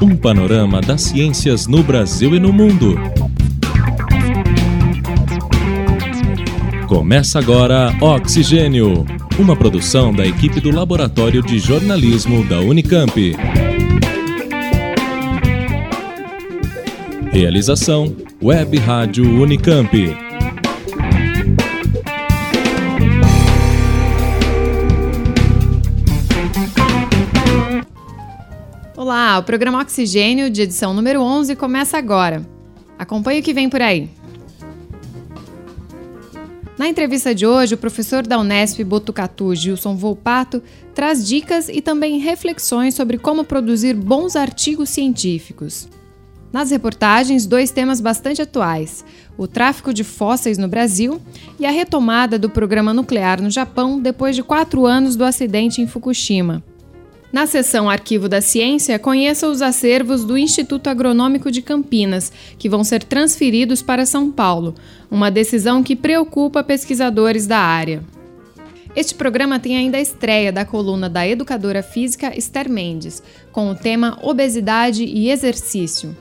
Um panorama das ciências no Brasil e no mundo. Começa agora Oxigênio, uma produção da equipe do Laboratório de Jornalismo da Unicamp. Realização Web Rádio Unicamp. Olá, o programa Oxigênio, de edição número 11, começa agora. Acompanhe o que vem por aí. Na entrevista de hoje, o professor da Unesp Botucatu, Gilson Volpato, traz dicas e também reflexões sobre como produzir bons artigos científicos. Nas reportagens, dois temas bastante atuais: o tráfico de fósseis no Brasil e a retomada do programa nuclear no Japão depois de quatro anos do acidente em Fukushima. Na seção Arquivo da Ciência, conheça os acervos do Instituto Agronômico de Campinas, que vão ser transferidos para São Paulo, uma decisão que preocupa pesquisadores da área. Este programa tem ainda a estreia da coluna da educadora física Esther Mendes, com o tema Obesidade e Exercício.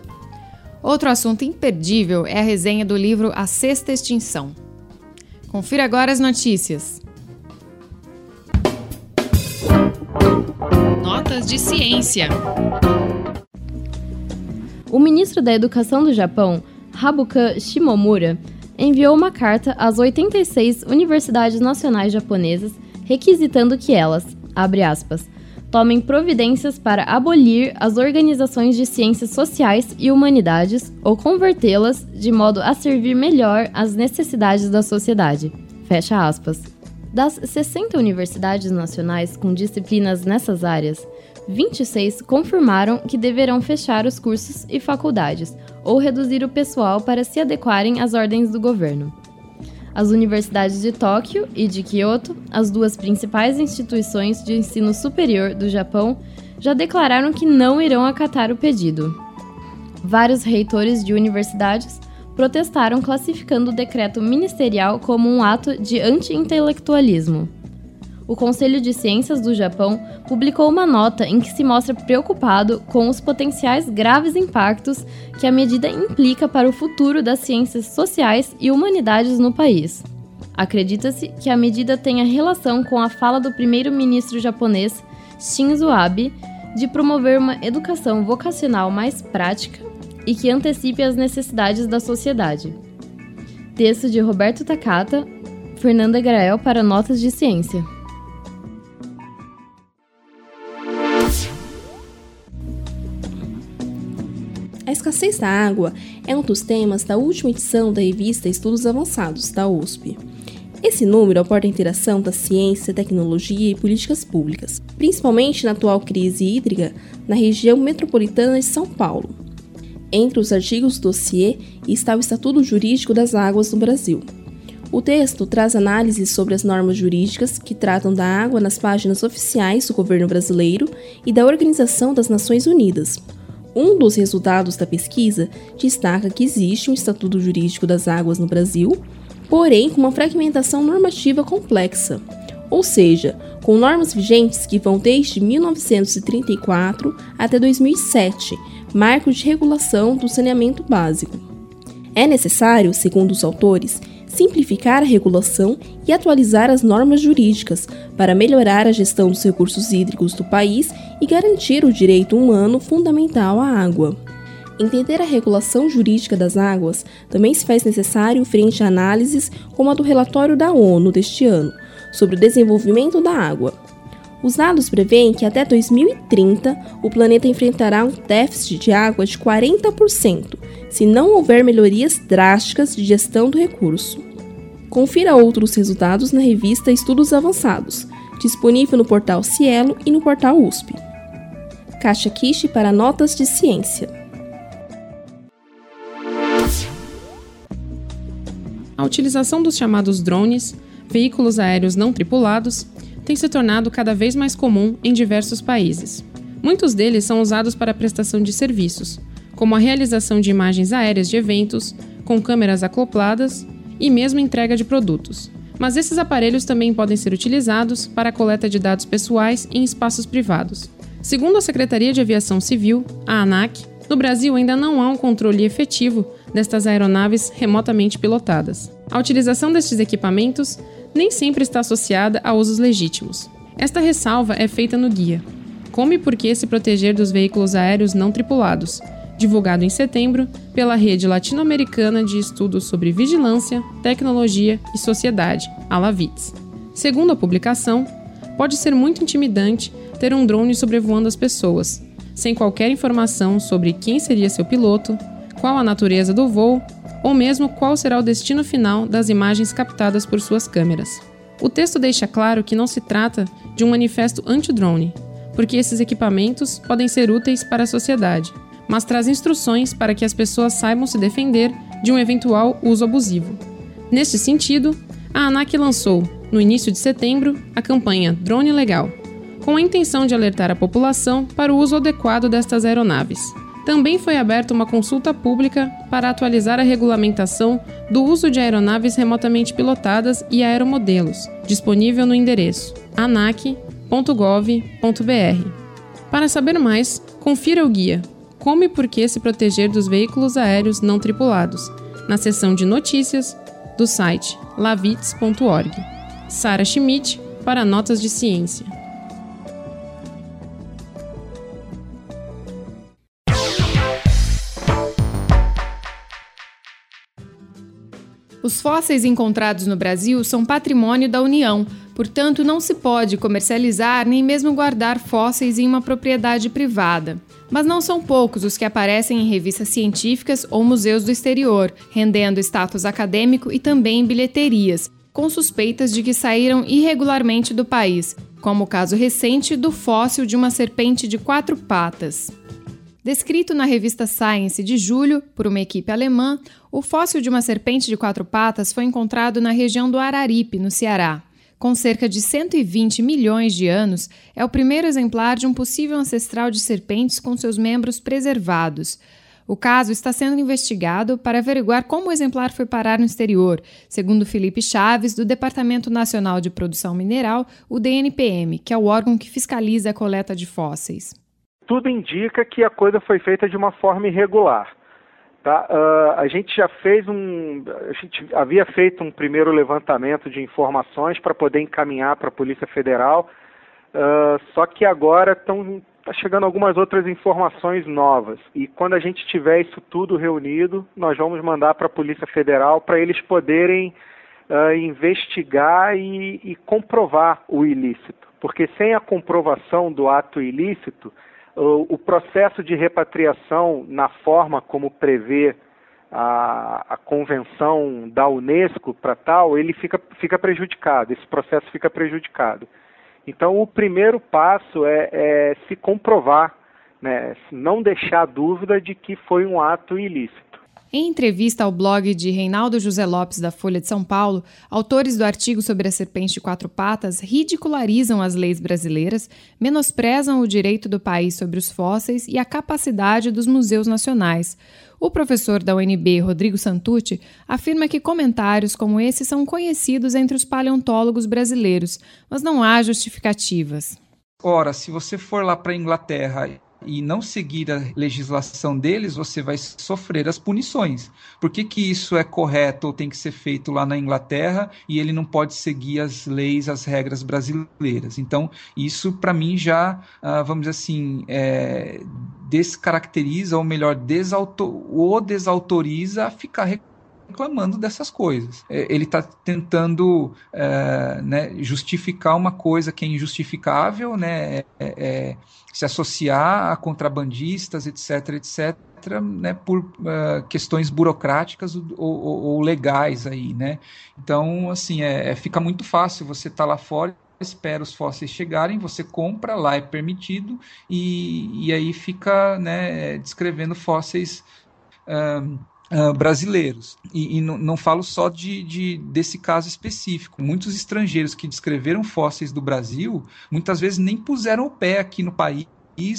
Outro assunto imperdível é a resenha do livro A Sexta Extinção. Confira agora as notícias. De ciência. O ministro da Educação do Japão, Habuka Shimomura, enviou uma carta às 86 universidades nacionais japonesas requisitando que elas, abre aspas, tomem providências para abolir as organizações de ciências sociais e humanidades ou convertê-las de modo a servir melhor às necessidades da sociedade. Fecha aspas. Das 60 universidades nacionais com disciplinas nessas áreas, 26 confirmaram que deverão fechar os cursos e faculdades ou reduzir o pessoal para se adequarem às ordens do governo. As universidades de Tóquio e de Kyoto, as duas principais instituições de ensino superior do Japão, já declararam que não irão acatar o pedido. Vários reitores de universidades protestaram classificando o decreto ministerial como um ato de anti-intelectualismo. O Conselho de Ciências do Japão publicou uma nota em que se mostra preocupado com os potenciais graves impactos que a medida implica para o futuro das ciências sociais e humanidades no país. Acredita-se que a medida tenha relação com a fala do primeiro-ministro japonês Shinzo Abe de promover uma educação vocacional mais prática e que antecipe as necessidades da sociedade. Texto de Roberto Takata, Fernanda Grael para Notas de Ciência. Escassez da água é um dos temas da última edição da revista Estudos Avançados, da USP. Esse número aborda a interação da ciência, tecnologia e políticas públicas, principalmente na atual crise hídrica na região metropolitana de São Paulo. Entre os artigos do dossiê está o Estatuto Jurídico das Águas no Brasil. O texto traz análises sobre as normas jurídicas que tratam da água nas páginas oficiais do governo brasileiro e da Organização das Nações Unidas, um dos resultados da pesquisa destaca que existe um Estatuto Jurídico das Águas no Brasil, porém com uma fragmentação normativa complexa, ou seja, com normas vigentes que vão desde 1934 até 2007, marco de regulação do saneamento básico. É necessário, segundo os autores, simplificar a regulação e atualizar as normas jurídicas para melhorar a gestão dos recursos hídricos do país e garantir o direito humano fundamental à água. Entender a regulação jurídica das águas também se faz necessário frente a análises como a do relatório da ONU deste ano sobre o desenvolvimento da água. Os dados prevêem que até 2030 o planeta enfrentará um déficit de água de 40%, se não houver melhorias drásticas de gestão do recurso. Confira outros resultados na revista Estudos Avançados, disponível no portal Cielo e no portal USP. Caixa Quiche para notas de ciência. A utilização dos chamados drones, veículos aéreos não tripulados, tem se tornado cada vez mais comum em diversos países. Muitos deles são usados para a prestação de serviços, como a realização de imagens aéreas de eventos, com câmeras acopladas e mesmo entrega de produtos, Mas esses aparelhos também podem ser utilizados para a coleta de dados pessoais em espaços privados. Segundo a Secretaria de Aviação Civil, a ANAC, no Brasil ainda não há um controle efetivo destas aeronaves remotamente pilotadas. A utilização destes equipamentos nem sempre está associada a usos legítimos. Esta ressalva é feita no guia Como e por que se proteger dos veículos aéreos não tripulados, divulgado em setembro pela Rede Latino-Americana de Estudos sobre Vigilância, Tecnologia e Sociedade, a LAVITS. Segundo a publicação, pode ser muito intimidante ter um drone sobrevoando as pessoas, sem qualquer informação sobre quem seria seu piloto, qual a natureza do voo ou mesmo qual será o destino final das imagens captadas por suas câmeras. O texto deixa claro que não se trata de um manifesto anti-drone, porque esses equipamentos podem ser úteis para a sociedade, mas traz instruções para que as pessoas saibam se defender de um eventual uso abusivo. Neste sentido, a ANAC lançou, no início de setembro, a campanha Drone Legal, com a intenção de alertar a população para o uso adequado destas aeronaves. Também foi aberta uma consulta pública para atualizar a regulamentação do uso de aeronaves remotamente pilotadas e aeromodelos, disponível no endereço anac.gov.br. Para saber mais, confira o guia Como e por que se proteger dos veículos aéreos não tripulados, na seção de notícias do site lavits.org. Sara Schmidt para Notas de Ciência. Os fósseis encontrados no Brasil são patrimônio da União, portanto, não se pode comercializar nem mesmo guardar fósseis em uma propriedade privada. Mas não são poucos os que aparecem em revistas científicas ou museus do exterior, rendendo status acadêmico e também em bilheterias, com suspeitas de que saíram irregularmente do país, como o caso recente do fóssil de uma serpente de quatro patas. Descrito na revista Science de julho por uma equipe alemã, o fóssil de uma serpente de quatro patas foi encontrado na região do Araripe, no Ceará. Com cerca de 120 milhões de anos, é o primeiro exemplar de um possível ancestral de serpentes com seus membros preservados. O caso está sendo investigado para averiguar como o exemplar foi parar no exterior, segundo Felipe Chaves, do Departamento Nacional de Produção Mineral, o DNPM, que é o órgão que fiscaliza a coleta de fósseis tudo indica que a coisa foi feita de uma forma irregular. Tá? Uh, a gente já fez um. A gente havia feito um primeiro levantamento de informações para poder encaminhar para a Polícia Federal, uh, só que agora estão tá chegando algumas outras informações novas. E quando a gente tiver isso tudo reunido, nós vamos mandar para a Polícia Federal para eles poderem uh, investigar e, e comprovar o ilícito. Porque sem a comprovação do ato ilícito, o, processo de repatriação, na forma como prevê a, a convenção da Unesco para tal, ele fica, fica prejudicado, esse processo fica prejudicado. Então, o primeiro passo é, é se comprovar, né, não deixar dúvida de que foi um ato ilícito. Em entrevista ao blog de Reinaldo José Lopes da Folha de São Paulo, autores do artigo sobre a serpente de quatro patas ridicularizam as leis brasileiras, menosprezam o direito do país sobre os fósseis e a capacidade dos museus nacionais. O professor da UNB, Rodrigo Santucci, afirma que comentários como esse são conhecidos entre os paleontólogos brasileiros, mas não há justificativas. Ora, se você for lá para a Inglaterra e não seguir a legislação deles, você vai sofrer as punições. Por que, que isso é correto ou tem que ser feito lá na Inglaterra e ele não pode seguir as leis, as regras brasileiras? Então, isso para mim já, ah, vamos dizer assim, é, descaracteriza, ou melhor, desautor, ou desautoriza a ficar reclamando dessas coisas. É, ele está tentando é, né, justificar uma coisa que é injustificável, né, é, é, se associar a contrabandistas, etc., etc., né, por uh, questões burocráticas ou, ou, ou, legais aí, né? Então, assim, é, é fica muito fácil você estar tá lá fora espera os fósseis chegarem, você compra, lá é permitido, e, e aí fica né, descrevendo fósseis uh, Uh, brasileiros. E, e não, falo só de, de, desse caso específico. Muitos estrangeiros que descreveram fósseis do Brasil, muitas vezes nem puseram o pé aqui no país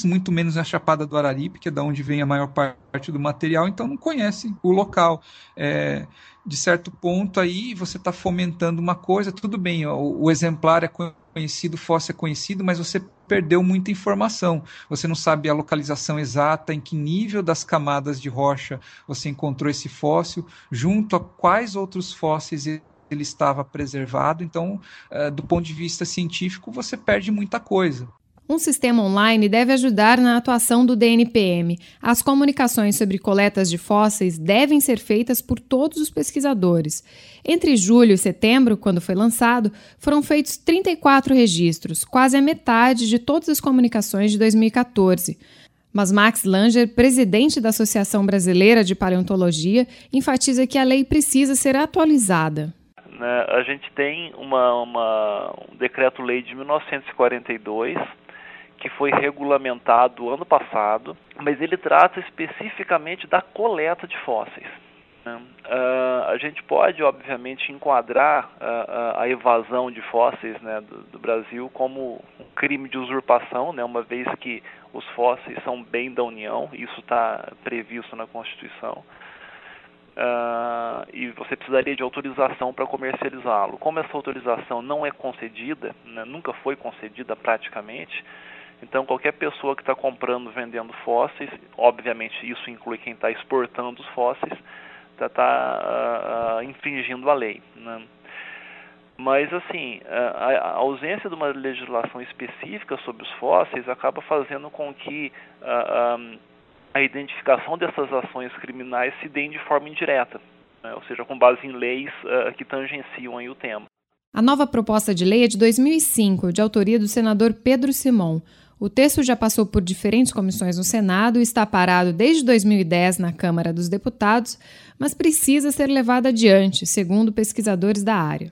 muito menos na Chapada do Araripe, que é da onde vem a maior parte do material, então não conhece o local. É, de certo ponto aí você está fomentando uma coisa, tudo bem, o, o, exemplar é conhecido, o fóssil é conhecido, mas você perdeu muita informação. Você não sabe a localização exata, em que nível das camadas de rocha você encontrou esse fóssil, junto a quais outros fósseis ele estava preservado. Então, uh, do ponto de vista científico, você perde muita coisa. Um sistema online deve ajudar na atuação do DNPM. As comunicações sobre coletas de fósseis devem ser feitas por todos os pesquisadores. Entre julho e setembro, quando foi lançado, foram feitos 34 registros, quase a metade de todas as comunicações de 2014. Mas Max Langer, presidente da Associação Brasileira de Paleontologia, enfatiza que a lei precisa ser atualizada. Né, a gente tem uma, uma, um decreto-lei de 1942 que foi regulamentado ano passado, mas ele trata especificamente da coleta de fósseis. Uh, a gente pode, obviamente, enquadrar uh, a evasão de fósseis né, do, do, Brasil como um crime de usurpação, né, uma vez que os fósseis são bem da União, isso está previsto na Constituição. E você precisaria de autorização para comercializá-lo. Como essa autorização não é concedida, né, nunca foi concedida praticamente, então, qualquer pessoa que está comprando, vendendo fósseis, obviamente isso inclui quem está exportando os fósseis, está tá, uh, infringindo a lei. Né? Mas, assim, a, a, ausência de uma legislação específica sobre os fósseis acaba fazendo com que uh, um, a identificação dessas ações criminais se dê de forma indireta, né? ou seja, com base em leis uh, que tangenciam o tema. A nova proposta de lei é de 2005, de autoria do senador Pedro Simon. O texto já passou por diferentes comissões no Senado e está parado desde 2010 na Câmara dos Deputados, mas precisa ser levado adiante, segundo pesquisadores da área.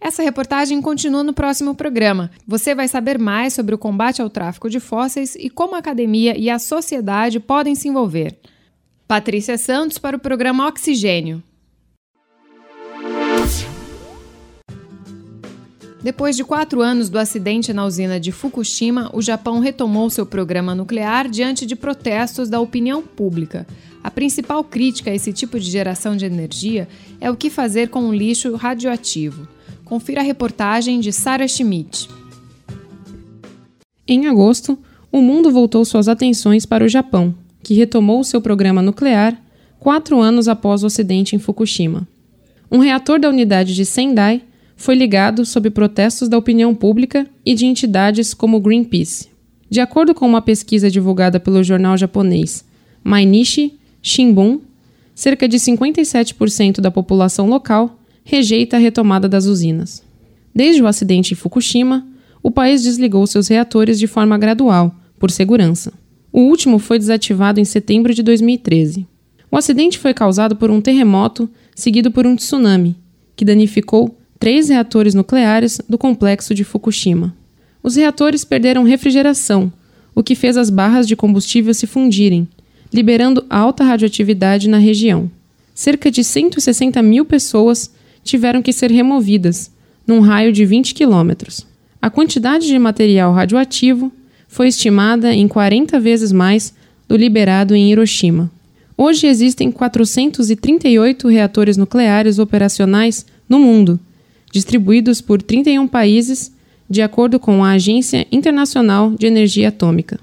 Essa reportagem continua no próximo programa. Você vai saber mais sobre o combate ao tráfico de fósseis e como a academia e a sociedade podem se envolver. Patrícia Santos para o programa Oxigênio. Depois de quatro anos do acidente na usina de Fukushima, o Japão retomou seu programa nuclear diante de protestos da opinião pública. A principal crítica a esse tipo de geração de energia é o que fazer com o lixo radioativo. Confira a reportagem de Sarah Schmidt. Em agosto, o mundo voltou suas atenções para o Japão, que retomou seu programa nuclear quatro anos após o acidente em Fukushima. Um reator da unidade de Sendai foi ligado sob protestos da opinião pública e de entidades como Greenpeace. De acordo com uma pesquisa divulgada pelo jornal japonês Mainichi Shimbun, cerca de 57% da população local rejeita a retomada das usinas. Desde o acidente em Fukushima, o país desligou seus reatores de forma gradual, por segurança. O último foi desativado em setembro de 2013. O acidente foi causado por um terremoto seguido por um tsunami, que danificou três reatores nucleares do complexo de Fukushima. Os reatores perderam refrigeração, o que fez as barras de combustível se fundirem, liberando alta radioatividade na região. Cerca de 160 mil pessoas tiveram que ser removidas, num raio de 20 quilômetros. A quantidade de material radioativo foi estimada em 40 vezes mais do liberado em Hiroshima. Hoje existem 438 reatores nucleares operacionais no mundo, distribuídos por 31 países, de acordo com a Agência Internacional de Energia Atômica.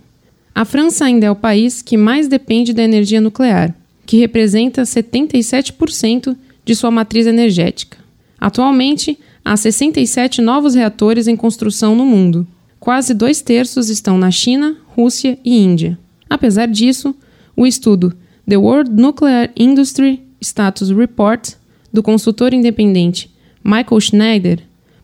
A França ainda é o país que mais depende da energia nuclear, que representa 77% de sua matriz energética. Atualmente, há 67 novos reatores em construção no mundo. Quase dois terços estão na China, Rússia e Índia. Apesar disso, o estudo The World Nuclear Industry Status Report, do consultor independente Michael Schneider,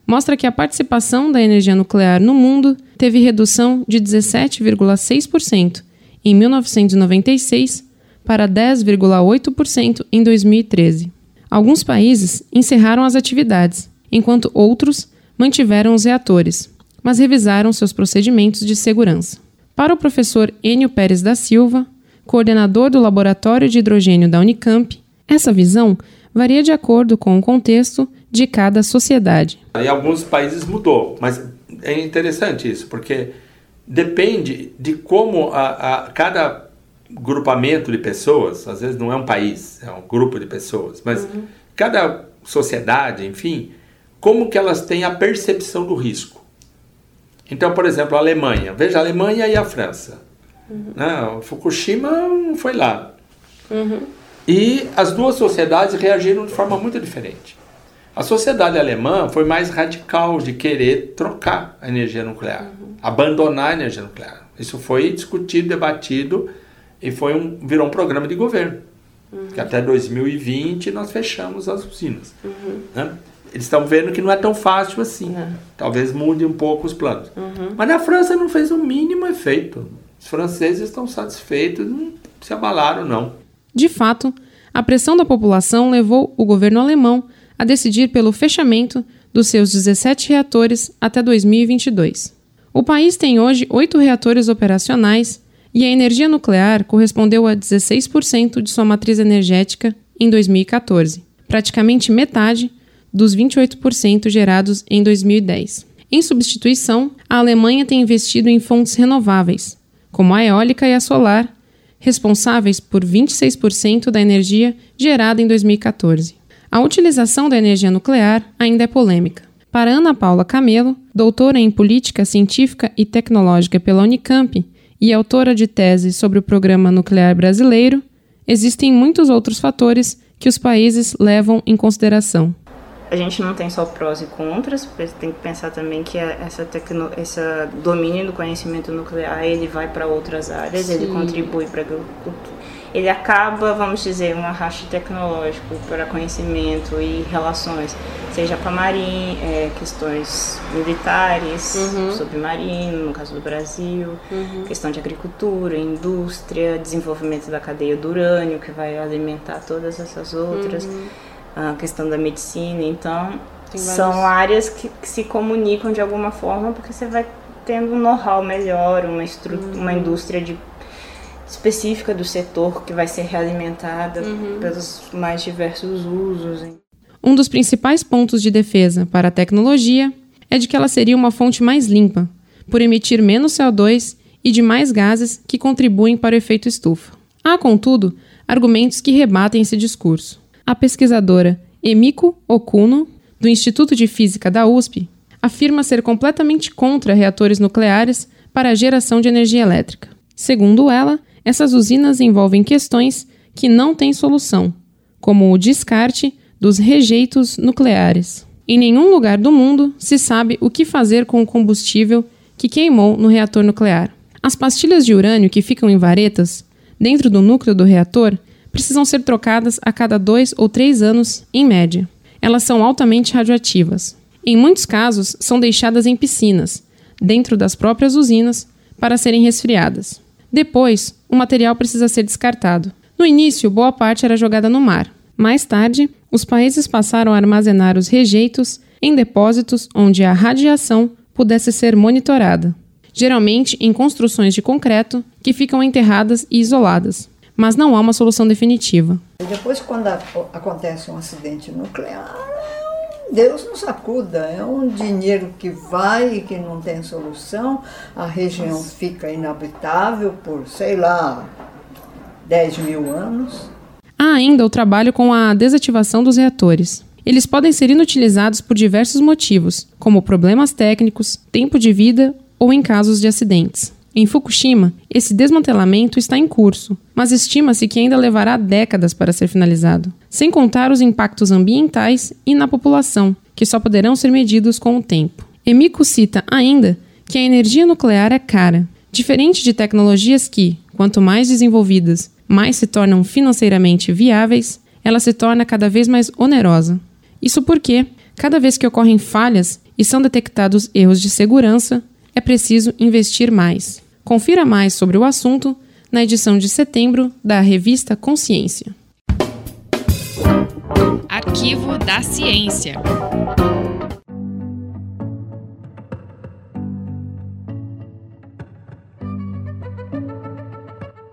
mostra que a participação da energia nuclear no mundo teve redução de 17,6% em 1996 para 10,8% em 2013. Alguns países encerraram as atividades, enquanto outros mantiveram os reatores, mas revisaram seus procedimentos de segurança. Para o professor Enio Pérez da Silva, coordenador do Laboratório de Hidrogênio da Unicamp, essa visão varia de acordo com o contexto de cada sociedade. Em alguns países mudou, mas é interessante isso, porque depende de como a, a, cada grupamento de pessoas, às vezes não é um país, é um grupo de pessoas, mas uhum. cada sociedade, enfim, como que elas têm a percepção do risco. Então, por exemplo, a Alemanha, veja a Alemanha e a França. Uhum. Né? Fukushima não foi lá. Uhum. E as duas sociedades reagiram de forma muito diferente. A sociedade alemã foi mais radical de querer trocar a energia nuclear, uhum. abandonar a energia nuclear. Isso foi discutido, debatido e foi um, virou um programa de governo. Uhum. Que até 2020 nós fechamos as usinas. Uhum. Né? Eles estão vendo que não é tão fácil assim. É. Talvez mude um pouco os planos. Uhum. Mas na França não fez o mínimo efeito. Os franceses estão satisfeitos, não se abalaram, não. De fato, a pressão da população levou o governo alemão a decidir pelo fechamento dos seus 17 reatores até 2022. O país tem hoje oito reatores operacionais e a energia nuclear correspondeu a 16% de sua matriz energética em 2014, praticamente metade dos 28% gerados em 2010. Em substituição, a Alemanha tem investido em fontes renováveis, como a eólica e a solar, responsáveis por 26% da energia gerada em 2014. A utilização da energia nuclear ainda é polêmica. Para Ana Paula Camelo, doutora em Política Científica e Tecnológica pela Unicamp e autora de tese sobre o Programa Nuclear Brasileiro, existem muitos outros fatores que os países levam em consideração. A gente não tem só prós e contras, tem que pensar também que essa tecno, esse domínio do conhecimento nuclear ele vai para outras áreas, Sim. ele contribui para a agricultura ele acaba, vamos dizer, um arraste tecnológico para conhecimento e relações, seja com a marinha, é, questões militares, uhum. submarino, no caso do Brasil, uhum. questão de agricultura, indústria, desenvolvimento da cadeia do urânio, que vai alimentar todas essas outras, uhum. a questão da medicina, então são áreas que, que, se comunicam de alguma forma porque você vai tendo um know-how melhor, uma, uma uhum. indústria de específica do setor que vai ser realimentada uhum. pelos mais diversos usos. Um dos principais pontos de defesa para a tecnologia é de que ela seria uma fonte mais limpa, por emitir menos CO2 e de mais gases que contribuem para o efeito estufa. Há, contudo, argumentos que rebatem esse discurso. A pesquisadora Emiko Okuno, do Instituto de Física da USP, afirma ser completamente contra reatores nucleares para a geração de energia elétrica. Segundo ela, essas usinas envolvem questões que não têm solução, como o descarte dos rejeitos nucleares. Em nenhum lugar do mundo se sabe o que fazer com o combustível que queimou no reator nuclear. As pastilhas de urânio que ficam em varetas, dentro do núcleo do reator, precisam ser trocadas a cada dois ou três anos, em média. Elas são altamente radioativas. Em muitos casos, são deixadas em piscinas, dentro das próprias usinas, para serem resfriadas. Depois, o material precisa ser descartado. No início, boa parte era jogada no mar. Mais tarde, os países passaram a armazenar os rejeitos em depósitos onde a radiação pudesse ser monitorada, geralmente em construções de concreto que ficam enterradas e isoladas. Mas não há uma solução definitiva. Depois, quando acontece um acidente nuclear, Deus nos acuda, é um dinheiro que vai e que não tem solução, a região fica inabitável por, sei lá, 10 mil anos. Há ainda o trabalho com a desativação dos reatores. Eles podem ser inutilizados por diversos motivos, como problemas técnicos, tempo de vida ou em casos de acidentes. Em Fukushima, esse desmantelamento está em curso, mas estima-se que ainda levará décadas para ser finalizado, sem contar os impactos ambientais e na população, que só poderão ser medidos com o tempo. Emiko cita ainda que a energia nuclear é cara, diferente de tecnologias que, quanto mais desenvolvidas, mais se tornam financeiramente viáveis, ela se torna cada vez mais onerosa. Isso porque, cada vez que ocorrem falhas e são detectados erros de segurança, é preciso investir mais. Confira mais sobre o assunto na edição de setembro da revista Consciência. Arquivo da Ciência.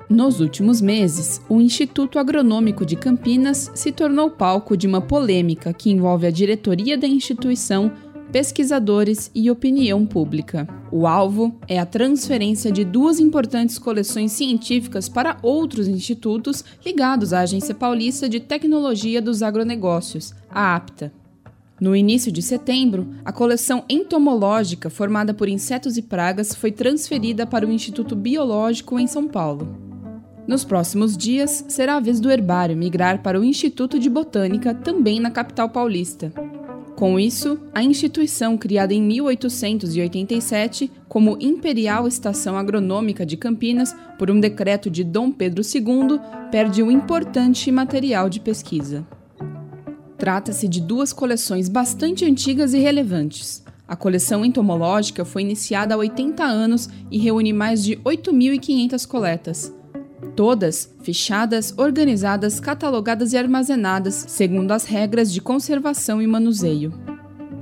Nos últimos meses, o Instituto Agronômico de Campinas se tornou palco de uma polêmica que envolve a diretoria da instituição, pesquisadores e opinião pública. O alvo é a transferência de duas importantes coleções científicas para outros institutos ligados à Agência Paulista de Tecnologia dos Agronegócios, a APTA. No início de setembro, a coleção entomológica formada por insetos e pragas foi transferida para o Instituto Biológico em São Paulo. Nos próximos dias, será a vez do herbário migrar para o Instituto de Botânica, também na capital paulista. Com isso, a instituição, criada em 1887 como Imperial Estação Agronômica de Campinas por um decreto de Dom Pedro II, perde um importante material de pesquisa. Trata-se de duas coleções bastante antigas e relevantes. A coleção entomológica foi iniciada há 80 anos e reúne mais de 8.500 coletas. Todas fichadas, organizadas, catalogadas e armazenadas segundo as regras de conservação e manuseio.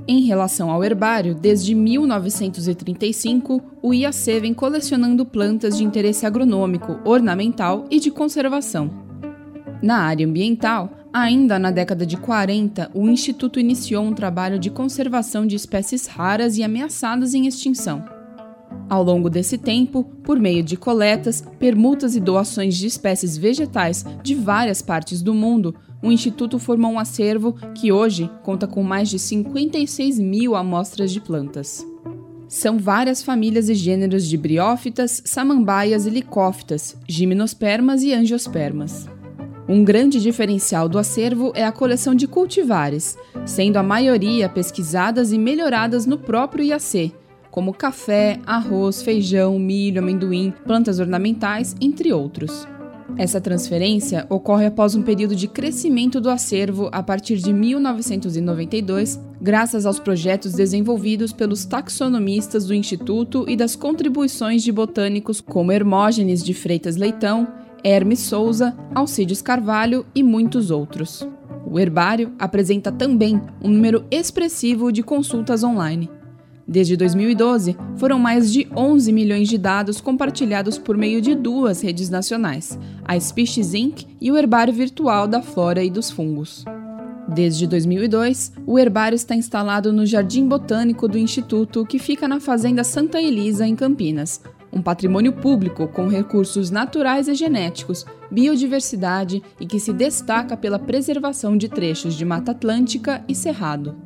Em relação ao herbário, desde 1935, o IAC vem colecionando plantas de interesse agronômico, ornamental e de conservação. Na área ambiental, Ainda na década de 40, o Instituto iniciou um trabalho de conservação de espécies raras e ameaçadas em extinção. Ao longo desse tempo, por meio de coletas, permutas e doações de espécies vegetais de várias partes do mundo, o Instituto formou um acervo que hoje conta com mais de 56 mil amostras de plantas. São várias famílias e gêneros de briófitas, samambaias e licófitas, gimnospermas e angiospermas. Um grande diferencial do acervo é a coleção de cultivares, sendo a maioria pesquisadas e melhoradas no próprio IAC, como café, arroz, feijão, milho, amendoim, plantas ornamentais, entre outros. Essa transferência ocorre após um período de crescimento do acervo a partir de 1992, graças aos projetos desenvolvidos pelos taxonomistas do Instituto e das contribuições de botânicos como Hermógenes de Freitas Leitão, Hermes Souza, Alcides Carvalho e muitos outros. O herbário apresenta também um número expressivo de consultas online. Desde 2012, foram mais de 11 milhões de dados compartilhados por meio de duas redes nacionais, a Species Inc. e o Herbário Virtual da Flora e dos Fungos. Desde 2002, o herbário está instalado no Jardim Botânico do Instituto, que fica na Fazenda Santa Elisa, em Campinas, um patrimônio público com recursos naturais e genéticos, biodiversidade e que se destaca pela preservação de trechos de Mata Atlântica e Cerrado.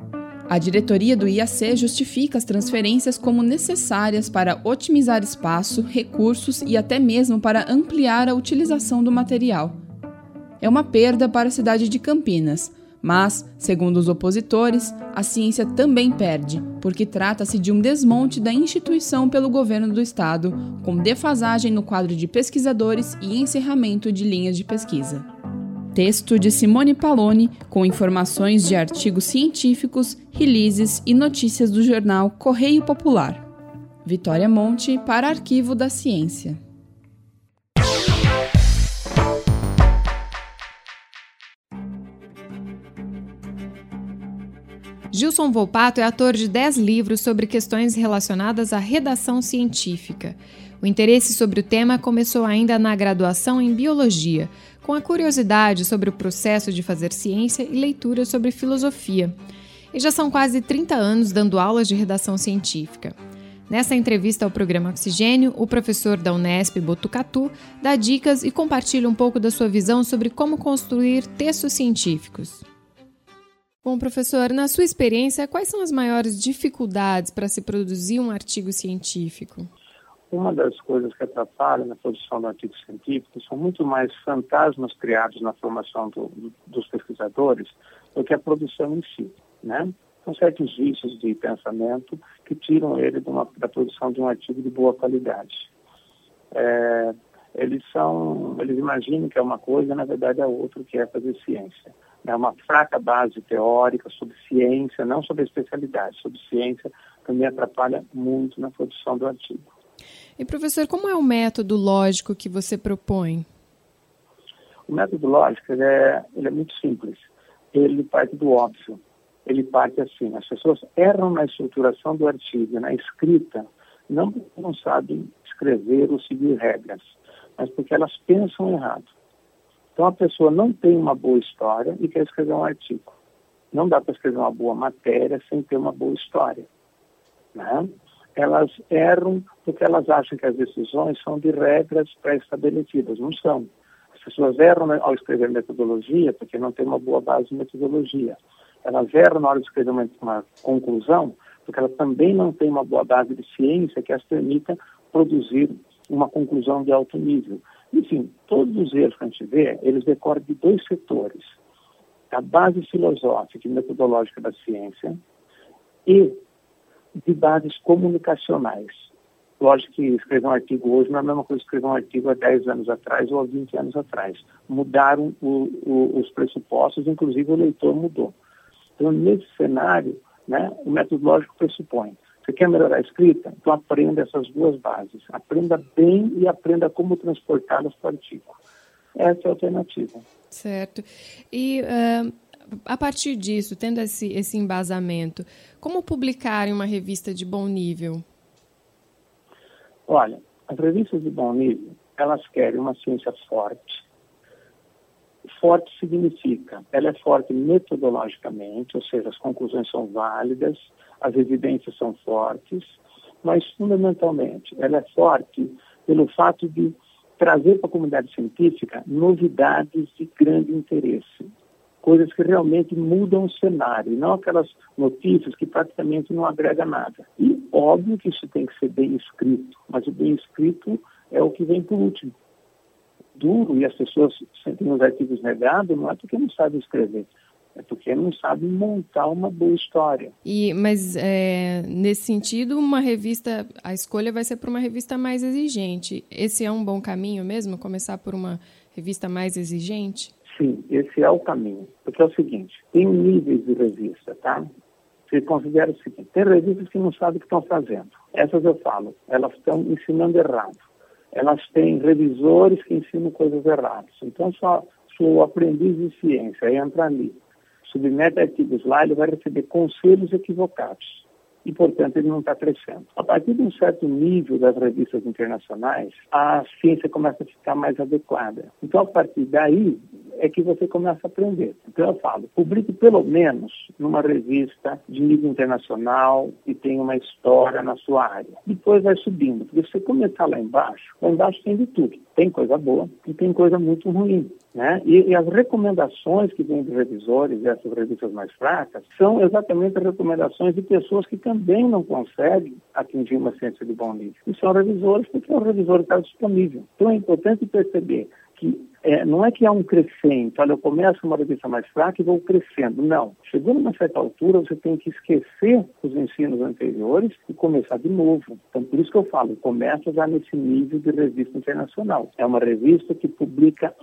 A diretoria do IAC justifica as transferências como necessárias para otimizar espaço, recursos e até mesmo para ampliar a utilização do material. É uma perda para a cidade de Campinas, mas, segundo os opositores, a ciência também perde, porque trata-se de um desmonte da instituição pelo governo do estado, com defasagem no quadro de pesquisadores e encerramento de linhas de pesquisa. Texto de Simone Paloni, com informações de artigos científicos, releases e notícias do jornal Correio Popular. Vitória Monte, para Arquivo da Ciência. Gilson Volpato é autor de 10 livros sobre questões relacionadas à redação científica. O interesse sobre o tema começou ainda na graduação em biologia, com a curiosidade sobre o processo de fazer ciência e leitura sobre filosofia. E já são quase 30 anos dando aulas de redação científica. Nessa entrevista ao programa Oxigênio, o professor da Unesp Botucatu dá dicas e compartilha um pouco da sua visão sobre como construir textos científicos. Bom, professor, na sua experiência, quais são as maiores dificuldades para se produzir um artigo científico? Uma das coisas que atrapalha na produção do artigo científico são muito mais fantasmas criados na formação do, dos pesquisadores do que a produção em si, né? São certos vícios de pensamento que tiram ele uma, da produção de um artigo de boa qualidade. É, eles são, eles imaginam que é uma coisa, na verdade é outra, que é fazer ciência é uma fraca base teórica sobre ciência, não sobre especialidade, sobre ciência, também atrapalha muito na produção do artigo. E professor, como é o método lógico que você propõe? O método lógico ele é, ele é muito simples. Ele parte do óbvio. Ele parte assim: as pessoas erram na estruturação do artigo, na escrita, não porque não sabem escrever ou seguir regras, mas porque elas pensam errado. Então a pessoa não tem uma boa história e quer escrever um artigo. Não dá para escrever uma boa matéria sem ter uma boa história. Né? Elas erram porque elas acham que as decisões são de regras pré-estabelecidas. Não são. As pessoas erram ao escrever metodologia porque não tem uma boa base de metodologia. Elas erram na hora de escrever uma, uma conclusão porque elas também não têm uma boa base de ciência que as permita produzir uma conclusão de alto nível. Enfim, todos os erros que a gente vê, eles decorrem de dois setores. A base filosófica e metodológica da ciência e de bases comunicacionais. Lógico que escrever um artigo hoje não é a mesma coisa que escrever um artigo há 10 anos atrás ou há 20 anos atrás. Mudaram o, o, os pressupostos, inclusive o leitor mudou. Então, nesse cenário, né, o método lógico pressupõe. Você quer melhorar a escrita? Então aprenda essas duas bases. Aprenda bem e aprenda como transportá-las para o artigo. Essa é a alternativa. Certo. E uh, a partir disso, tendo esse, esse embasamento, como publicar em uma revista de bom nível? Olha, as revistas de bom nível, elas querem uma ciência forte, forte significa, ela é forte metodologicamente, ou seja, as conclusões são válidas, as evidências são fortes, mas fundamentalmente ela é forte pelo fato de trazer para a comunidade científica novidades de grande interesse, coisas que realmente mudam o cenário, não aquelas notícias que praticamente não agregam nada. E óbvio que isso tem que ser bem escrito, mas o bem escrito é o que vem por último duro e as pessoas sentem os artigos negados, não é porque não sabem escrever, é porque não sabem montar uma boa história. E mas é, nesse sentido, uma revista, a escolha vai ser para uma revista mais exigente. Esse é um bom caminho mesmo, começar por uma revista mais exigente? Sim, esse é o caminho. Porque é o seguinte, tem níveis de revista, tá? Você considera o seguinte, tem revistas que não sabem o que estão fazendo. Essas eu falo, elas estão ensinando errado elas têm revisores que ensinam coisas erradas. Então, só se o aprendiz de ciência entra ali, submete artigos lá, ele vai receber conselhos equivocados e, portanto, ele não está crescendo. A partir de um certo nível das revistas internacionais, a ciência começa a ficar mais adequada. Então, a partir daí, é que você começa a aprender. Então, eu falo, publique pelo menos numa revista de nível internacional e tenha uma história na sua área. Depois vai subindo, porque se você começar lá embaixo, lá embaixo tem de tudo. Tem coisa boa e tem coisa muito ruim. Né? E, e, as recomendações que vêm dos revisores dessas revistas mais fracas são exatamente as recomendações de pessoas que também não conseguem atingir uma ciência de bom nível. E são revisores porque o revisor está disponível. Então é importante perceber que é, não é que há um crescente, olha, eu começo uma revista mais fraca e vou crescendo. Não. Chegou numa certa altura, você tem que esquecer os ensinos anteriores e começar de novo. Então, por isso que eu falo, começa já nesse nível de revista internacional. É uma revista que publica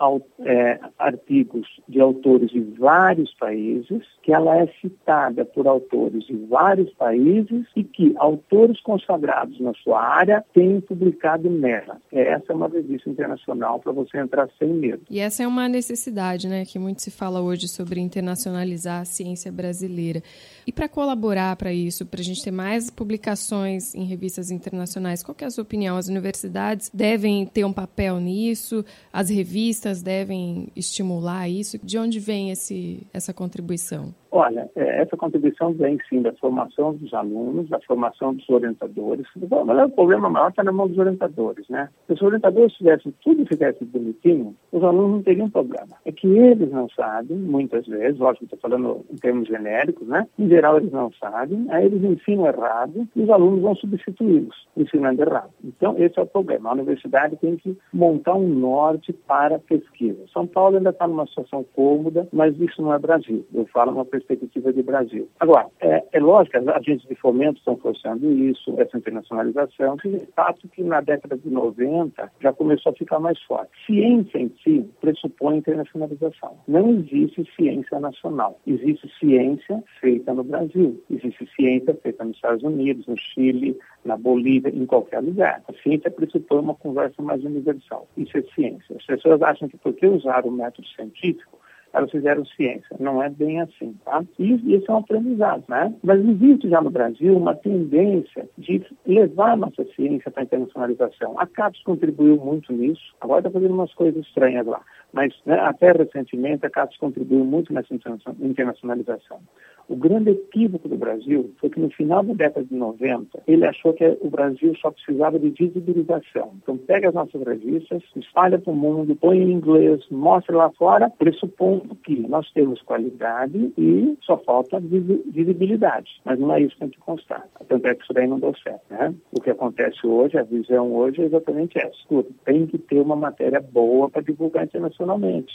é, artigos de autores de vários países, que ela é citada por autores de vários países e que autores consagrados na sua área têm publicado nela. Essa é uma revista internacional para você entrar sem medo brasileiro. E essa é uma necessidade, né, que muito se fala hoje sobre internacionalizar a ciência brasileira. E para colaborar para isso, para a gente ter mais publicações em revistas internacionais, qual é a sua opinião? As universidades devem ter um papel nisso? As revistas devem estimular isso? De onde vem esse, essa contribuição? Olha, é, essa contribuição vem sim da formação dos alunos, da formação dos orientadores. Mas o problema maior está na mão dos orientadores, né? Se os orientadores tivessem tudo fizesse bonitinho, os alunos não teriam problema. É que eles não sabem, muitas vezes, lógico, estou falando em termos genéricos, né? Em geral eles não sabem, aí eles ensinam errado e os alunos vão substituí-los, ensinando errado. Então, esse é o problema. A universidade tem que montar um norte para a pesquisa. São Paulo ainda está numa situação cômoda, mas isso não é Brasil. Eu falo uma perspectiva de Brasil. Agora, é, é lógico, as agências de fomento estão forçando isso, essa internacionalização, que é fato que na década de 90 já começou a ficar mais forte. Ciência em si pressupõe internacionalização. Não existe ciência nacional. Existe ciência feita no Brasil. Existe ciência feita nos Estados Unidos, no Chile, na Bolívia, em qualquer lugar. A ciência pressupõe uma conversa mais universal. Isso é ciência. As pessoas acham que porque usaram o método científico, elas fizeram ciência. Não é bem assim, tá? E isso é um aprendizado, né? Mas existe já no Brasil uma tendência de levar a nossa ciência para a internacionalização. A CAPES contribuiu muito nisso, agora está fazendo umas coisas estranhas lá. Mas né, até recentemente a CAPES contribuiu muito nessa internacionalização. O grande equívoco do Brasil foi que no final da década de 90, ele achou que o Brasil só precisava de visibilização. Então pega as nossas revistas, espalha para o mundo, põe em inglês, mostra lá fora, pressupondo que nós temos qualidade e só falta visibilidade. Mas não é isso que tem que constar. Tanto é que isso daí não deu certo. Né? O que acontece hoje, a visão hoje é exatamente essa. Escuta, tem que ter uma matéria boa para divulgar internacionalmente.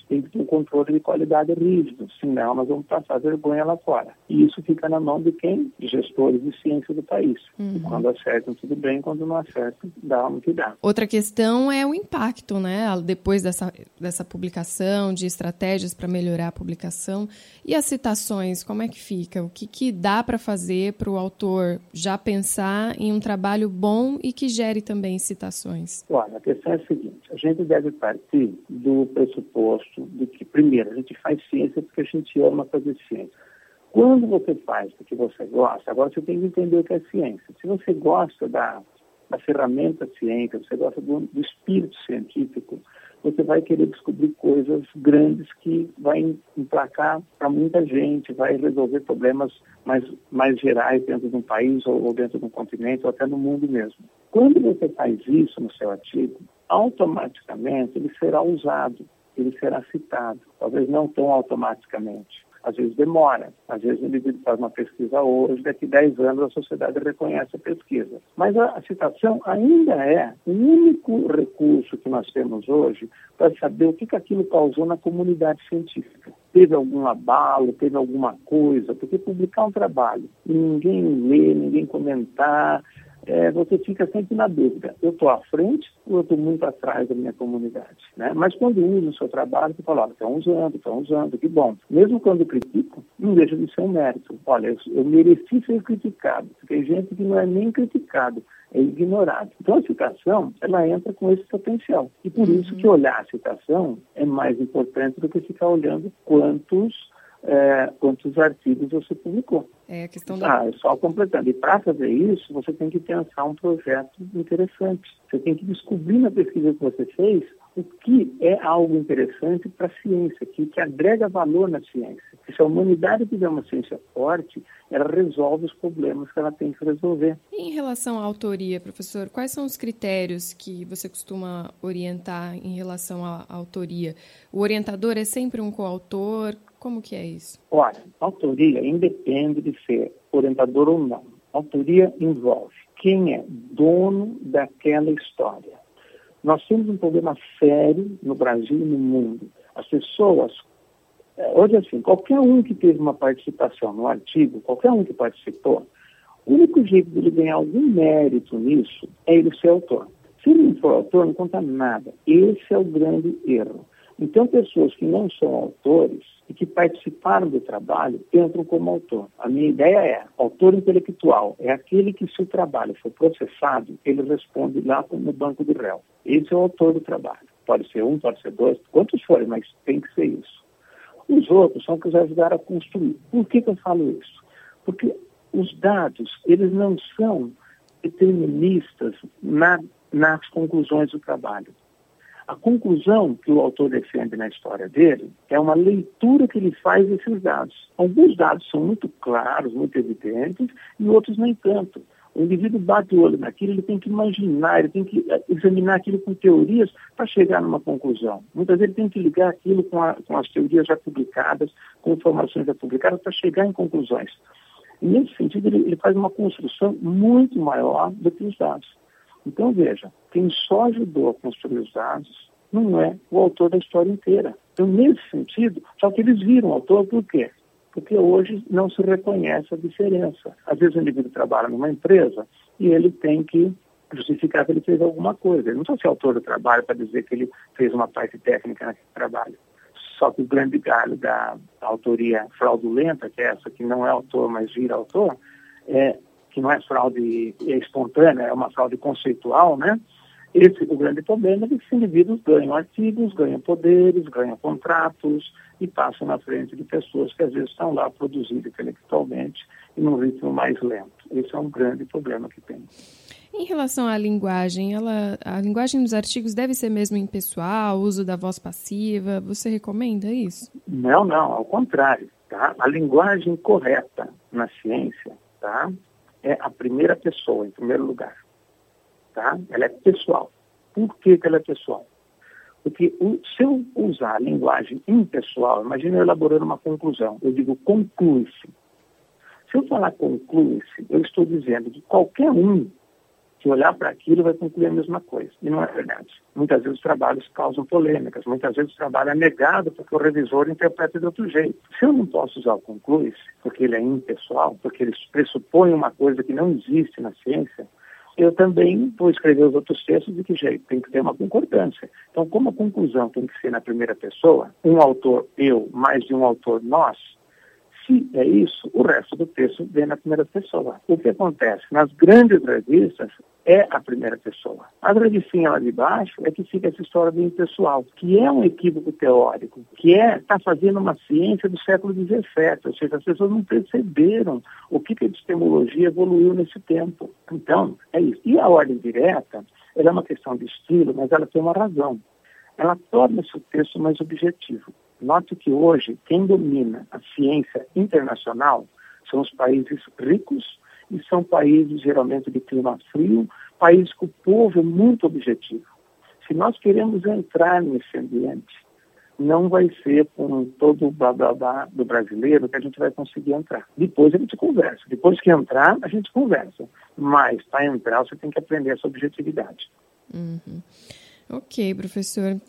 Tem que ter um controle de qualidade rígido. Senão nós vamos passar vergonha lá fora. E isso fica na mão de quem? Gestores de ciência do país. Uhum. Quando acertam, tudo bem. Quando não acertam, dá o que dá. Outra questão é o impacto, né? Depois dessa, dessa publicação, de estratégias para melhorar a publicação. E as citações, como é que fica? O que, que dá para fazer para o autor já pensar em um trabalho bom e que gere também citações? Olha, a questão é a seguinte: a gente deve partir do pressuposto de que, primeiro, a gente faz ciência porque a gente ama fazer ciência. Quando você faz o que você gosta, agora você tem que entender o que é ciência. Se você gosta da, da ferramenta ciência, você gosta do, do espírito científico, você vai querer descobrir coisas grandes que vai emplacar para muita gente, vai resolver problemas mais, mais gerais dentro de um país ou, ou dentro de um continente ou até no mundo mesmo. Quando você faz isso no seu artigo, automaticamente ele será usado, ele será citado, talvez não tão automaticamente. Às vezes demora, às vezes o indivíduo faz uma pesquisa hoje, daqui a 10 anos a sociedade reconhece a pesquisa. Mas a, citação ainda é o único recurso que nós temos hoje para saber o que, que aquilo causou na comunidade científica. Teve algum abalo, teve alguma coisa, porque publicar um trabalho e ninguém lê, ninguém comentar, é, você fica sempre na dúvida. Eu estou à frente ou eu estou muito atrás da minha comunidade? Né? Mas quando usa o seu trabalho, você fala, estão usando, estão usando, que bom. Mesmo quando critico, não deixa de ser um mérito. Olha, eu, eu mereci ser criticado. Tem gente que não é nem criticado, é ignorado. Então a citação, ela entra com esse potencial. E por isso que olhar a citação é mais importante do que ficar olhando quantos é, quantos artigos você publicou. É a questão da... Ah, só completando. E para fazer isso, você tem que pensar um projeto interessante. Você tem que descobrir na pesquisa que você fez o que é algo interessante para a ciência, que, que agrega valor na ciência. Se a humanidade tiver uma ciência forte, ela resolve os problemas que ela tem que resolver. Em relação à autoria, professor, quais são os critérios que você costuma orientar em relação à autoria? O orientador é sempre um coautor? Como que é isso? Olha, autoria independe de ser orientador ou não. Autoria envolve quem é dono daquela história. Nós temos um problema sério no Brasil e no mundo. As pessoas, é, hoje assim, qualquer um que teve uma participação no artigo, qualquer um que participou, o único jeito de ele ganhar algum mérito nisso é ele ser autor. Se ele não for autor, não conta nada. Esse é o grande erro. Então, pessoas que não são autores e que participaram do trabalho entram como autor. A minha ideia é, autor intelectual é aquele que, se o trabalho for processado, ele responde lá no banco de réu. Esse é o autor do trabalho. Pode ser um, pode ser dois, quantos forem, mas tem que ser isso. Os outros são que ajudaram a construir. Por que, que eu falo isso? Porque os dados, eles não são deterministas na, nas conclusões do trabalho. A conclusão que o autor defende na história dele é uma leitura que ele faz desses dados. Alguns dados são muito claros, muito evidentes, e outros nem tanto. O indivíduo bate o olho naquilo, ele tem que imaginar, ele tem que eh, examinar aquilo com teorias para chegar numa conclusão. Muitas vezes ele tem que ligar aquilo com, a, com as teorias já publicadas, com informações já publicadas, para chegar em conclusões. E nesse sentido, ele, ele faz uma construção muito maior do que os dados. Então, veja, quem só ajudou a construir os dados não é o autor da história inteira. Então, nesse sentido, só que eles viram o autor por quê? Porque hoje não se reconhece a diferença. Às vezes o indivíduo trabalha numa empresa e ele tem que justificar que ele fez alguma coisa. Ele não precisa ser autor do trabalho para dizer que ele fez uma parte técnica naquele trabalho. Só que o grande galho da, autoria fraudulenta, que é essa que não é autor, mas vira autor, é que não é fraude espontânea, é uma fraude conceitual, né? Esse o grande problema é que esses indivíduos ganham artigos, ganham poderes, ganham contratos e passam na frente de pessoas que às vezes estão lá produzindo intelectualmente e num ritmo mais lento. Esse é um grande problema que tem. Em relação à linguagem, ela, a linguagem dos artigos deve ser mesmo impessoal, uso da voz passiva. Você recomenda isso? Não, não, ao contrário. Tá? A linguagem correta na ciência tá? É a primeira pessoa, em primeiro lugar. Tá? Ela é pessoal. Por que, que ela é pessoal? Porque se eu usar a linguagem impessoal, imagine eu elaborando uma conclusão, eu digo conclui-se. Se eu falar conclui-se, eu estou dizendo que qualquer um que olhar para aquilo vai concluir a mesma coisa. E não é verdade. Muitas vezes os trabalhos causam polêmicas, muitas vezes o trabalho é negado porque o revisor interpreta de outro jeito. Se eu não posso usar o conclui-se, porque ele é impessoal, porque ele pressupõe uma coisa que não existe na ciência, eu também vou escrever os outros textos de que jeito? Tem que ter uma concordância. Então, como a conclusão tem que ser na primeira pessoa, um autor eu mais de um autor nós, se é isso, o resto do texto vem na primeira pessoa. O que acontece? Nas grandes revistas, é a primeira pessoa. A revistinha lá de baixo é que fica essa história do impessoal, que é um equívoco teórico, que é está fazendo uma ciência do século XVII, ou seja, as pessoas não perceberam o que, que a epistemologia evoluiu nesse tempo. Então, é isso. E a ordem direta, ela é uma questão de estilo, mas ela tem uma razão. Ela torna esse texto mais objetivo. Note que hoje quem domina a ciência internacional são os países ricos e são países geralmente de clima frio, países que o povo é muito objetivo. Se nós queremos entrar nesse ambiente, não vai ser com todo o blá blá blá do brasileiro que a gente vai conseguir entrar. Depois a gente conversa. Depois que entrar, a gente conversa. Mas para entrar, você tem que aprender essa objetividade. Uhum. Ok, professor.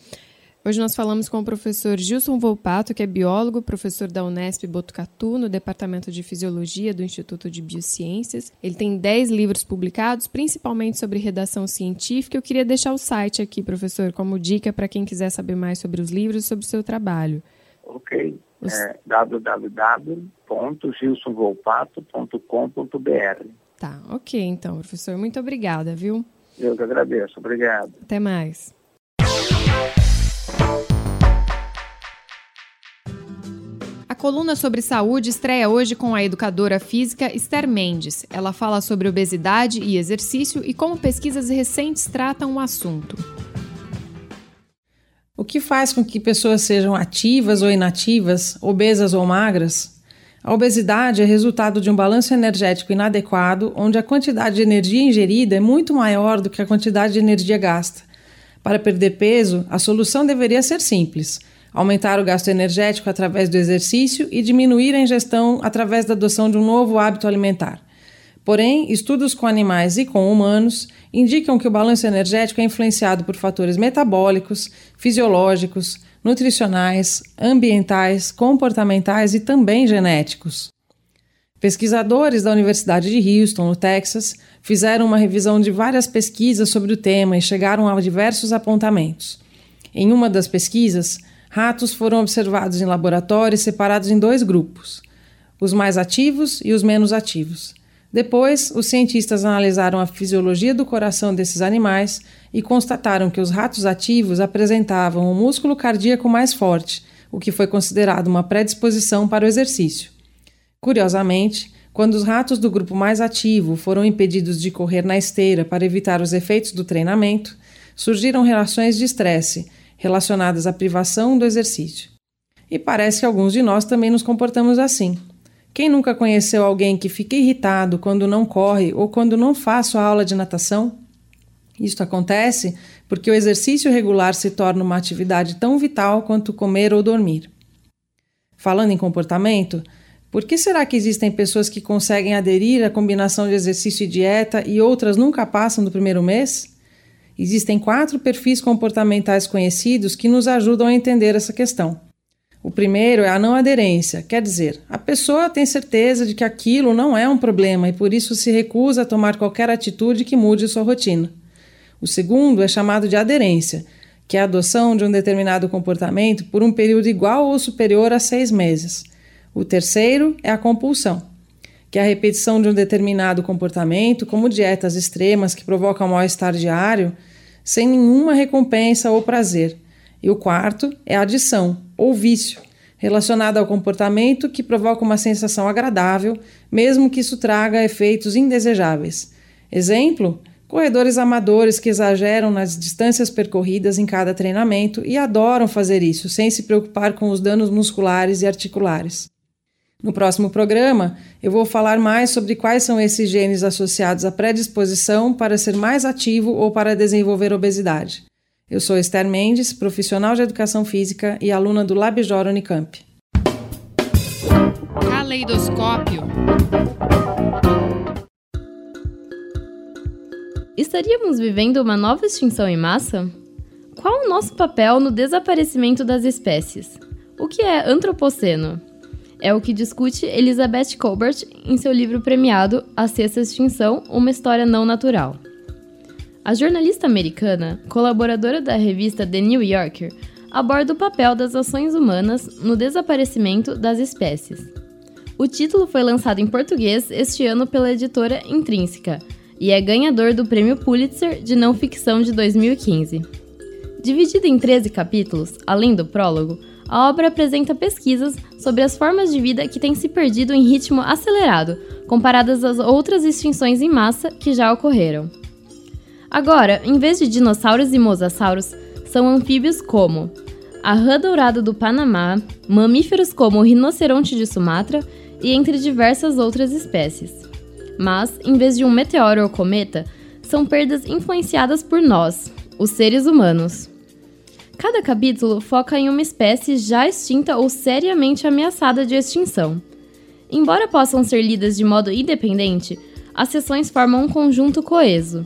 Hoje nós falamos com o professor Gilson Volpato, que é biólogo, professor da Unesp Botucatu, no Departamento de Fisiologia do Instituto de Biociências. Ele tem 10 livros publicados, principalmente sobre redação científica. Eu queria deixar o site aqui, professor, como dica para quem quiser saber mais sobre os livros e sobre o seu trabalho. Ok. Os... É www.gilsonvolpato.com.br Tá, ok então, professor. Muito obrigada, viu? Eu que agradeço. Obrigado. Até mais. Coluna sobre saúde estreia hoje com a educadora física Esther Mendes. Ela fala sobre obesidade e exercício e como pesquisas recentes tratam o assunto. O que faz com que pessoas sejam ativas ou inativas, obesas ou magras? A obesidade é resultado de um balanço energético inadequado, onde a quantidade de energia ingerida é muito maior do que a quantidade de energia gasta. Para perder peso, a solução deveria ser simples: aumentar o gasto energético através do exercício e diminuir a ingestão através da adoção de um novo hábito alimentar. Porém, estudos com animais e com humanos indicam que o balanço energético é influenciado por fatores metabólicos, fisiológicos, nutricionais, ambientais, comportamentais e também genéticos. Pesquisadores da Universidade de Houston, no Texas, fizeram uma revisão de várias pesquisas sobre o tema e chegaram a diversos apontamentos. Em uma das pesquisas, ratos foram observados em laboratórios separados em dois grupos, os mais ativos e os menos ativos. Depois, os cientistas analisaram a fisiologia do coração desses animais e constataram que os ratos ativos apresentavam um músculo cardíaco mais forte, o que foi considerado uma predisposição para o exercício. Curiosamente, quando os ratos do grupo mais ativo foram impedidos de correr na esteira para evitar os efeitos do treinamento, surgiram relações de estresse relacionadas à privação do exercício. E parece que alguns de nós também nos comportamos assim. Quem nunca conheceu alguém que fica irritado quando não corre ou quando não faz sua aula de natação? Isto acontece porque o exercício regular se torna uma atividade tão vital quanto comer ou dormir. Falando em comportamento, por que será que existem pessoas que conseguem aderir à combinação de exercício e dieta e outras nunca passam do primeiro mês? Existem quatro perfis comportamentais conhecidos que nos ajudam a entender essa questão. O primeiro é a não aderência, quer dizer, a pessoa tem certeza de que aquilo não é um problema e por isso se recusa a tomar qualquer atitude que mude sua rotina. O segundo é chamado de aderência, que é a adoção de um determinado comportamento por um período igual ou superior a seis meses. O terceiro é a compulsão, que é a repetição de um determinado comportamento, como dietas extremas que provocam mal-estar diário, sem nenhuma recompensa ou prazer. E o quarto é a adição, ou vício, relacionado ao comportamento que provoca uma sensação agradável, mesmo que isso traga efeitos indesejáveis. Exemplo: Corredores amadores que exageram nas distâncias percorridas em cada treinamento e adoram fazer isso sem se preocupar com os danos musculares e articulares. No próximo programa, eu vou falar mais sobre quais são esses genes associados à predisposição para ser mais ativo ou para desenvolver obesidade. Eu sou Esther Mendes, profissional de educação física e aluna do Labjor Unicamp. Caleidoscópio. Estaríamos vivendo uma nova extinção em massa? Qual o nosso papel no desaparecimento das espécies? O que é antropoceno? É o que discute Elizabeth Colbert em seu livro premiado A Sexta Extinção Uma História Não Natural. A jornalista americana, colaboradora da revista The New Yorker, aborda o papel das ações humanas no desaparecimento das espécies. O título foi lançado em português este ano pela editora Intrínseca e é ganhador do Prêmio Pulitzer de Não Ficção de 2015. Dividida em 13 capítulos, além do prólogo, a obra apresenta pesquisas sobre as formas de vida que têm se perdido em ritmo acelerado, comparadas às outras extinções em massa que já ocorreram. Agora, em vez de dinossauros e mosassauros, são anfíbios como a rã dourada do Panamá, mamíferos como o rinoceronte de Sumatra e entre diversas outras espécies mas, em vez de um meteoro ou cometa, são perdas influenciadas por nós, os seres humanos. Cada capítulo foca em uma espécie já extinta ou seriamente ameaçada de extinção. Embora possam ser lidas de modo independente, as sessões formam um conjunto coeso.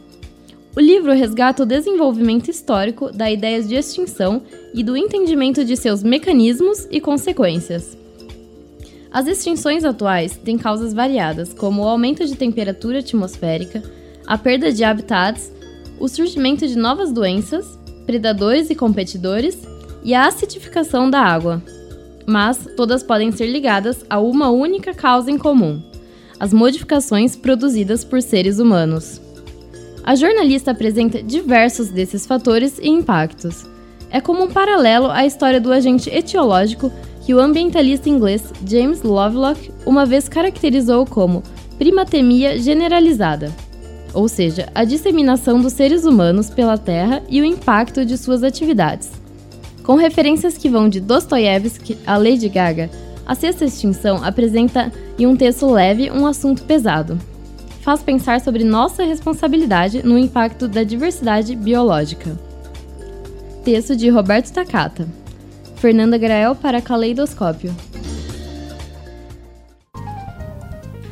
O livro resgata o desenvolvimento histórico da ideia de extinção e do entendimento de seus mecanismos e consequências. As extinções atuais têm causas variadas, como o aumento de temperatura atmosférica, a perda de habitats, o surgimento de novas doenças, predadores e competidores e a acidificação da água. Mas todas podem ser ligadas a uma única causa em comum: as modificações produzidas por seres humanos. A jornalista apresenta diversos desses fatores e impactos. É como um paralelo à história do agente etiológico que o ambientalista inglês James Lovelock uma vez caracterizou como primatemia generalizada, ou seja, a disseminação dos seres humanos pela Terra e o impacto de suas atividades. Com referências que vão de Dostoiévski a Lady Gaga, a Sexta Extinção apresenta em um texto leve um assunto pesado. Faz pensar sobre nossa responsabilidade no impacto da diversidade biológica. Texto de Roberto Takata. Fernanda Grael para Caleidoscópio.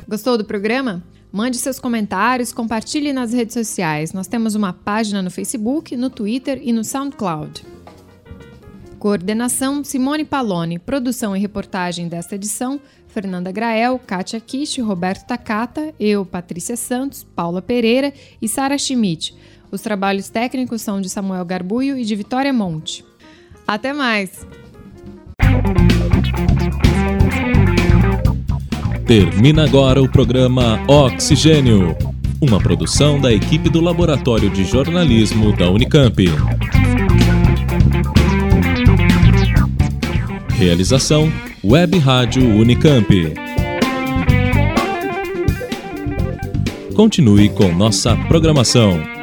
Gostou do programa? Mande seus comentários, compartilhe nas redes sociais. Nós temos uma página no Facebook, no Twitter e no SoundCloud. Coordenação Simone Paloni, produção e reportagem desta edição Fernanda Grael, Kátia Kish, Roberto Takata, eu, Patrícia Santos, Paula Pereira e Sara Schmidt. Os trabalhos técnicos são de Samuel Garbuio e de Vitória Monte. Até mais! Termina agora o programa Oxigênio, uma produção da equipe do Laboratório de Jornalismo da Unicamp. Realização Web Rádio Unicamp. Continue com nossa programação.